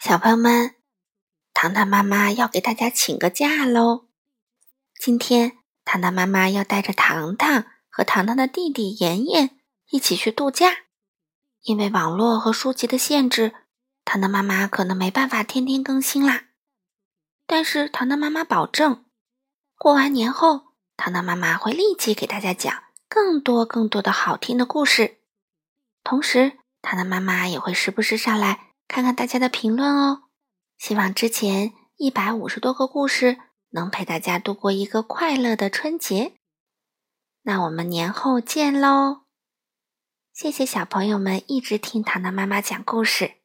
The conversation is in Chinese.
小朋友们，糖糖妈妈要给大家请个假喽！今天，糖糖妈妈要带着糖糖和糖糖的弟弟妍妍一起去度假。因为网络和书籍的限制，糖糖妈妈可能没办法天天更新啦。但是，糖糖妈妈保证，过完年后，糖糖妈妈会立即给大家讲更多更多的好听的故事。同时，糖糖妈妈也会时不时上来。看看大家的评论哦，希望之前一百五十多个故事能陪大家度过一个快乐的春节。那我们年后见喽！谢谢小朋友们一直听糖糖妈妈讲故事。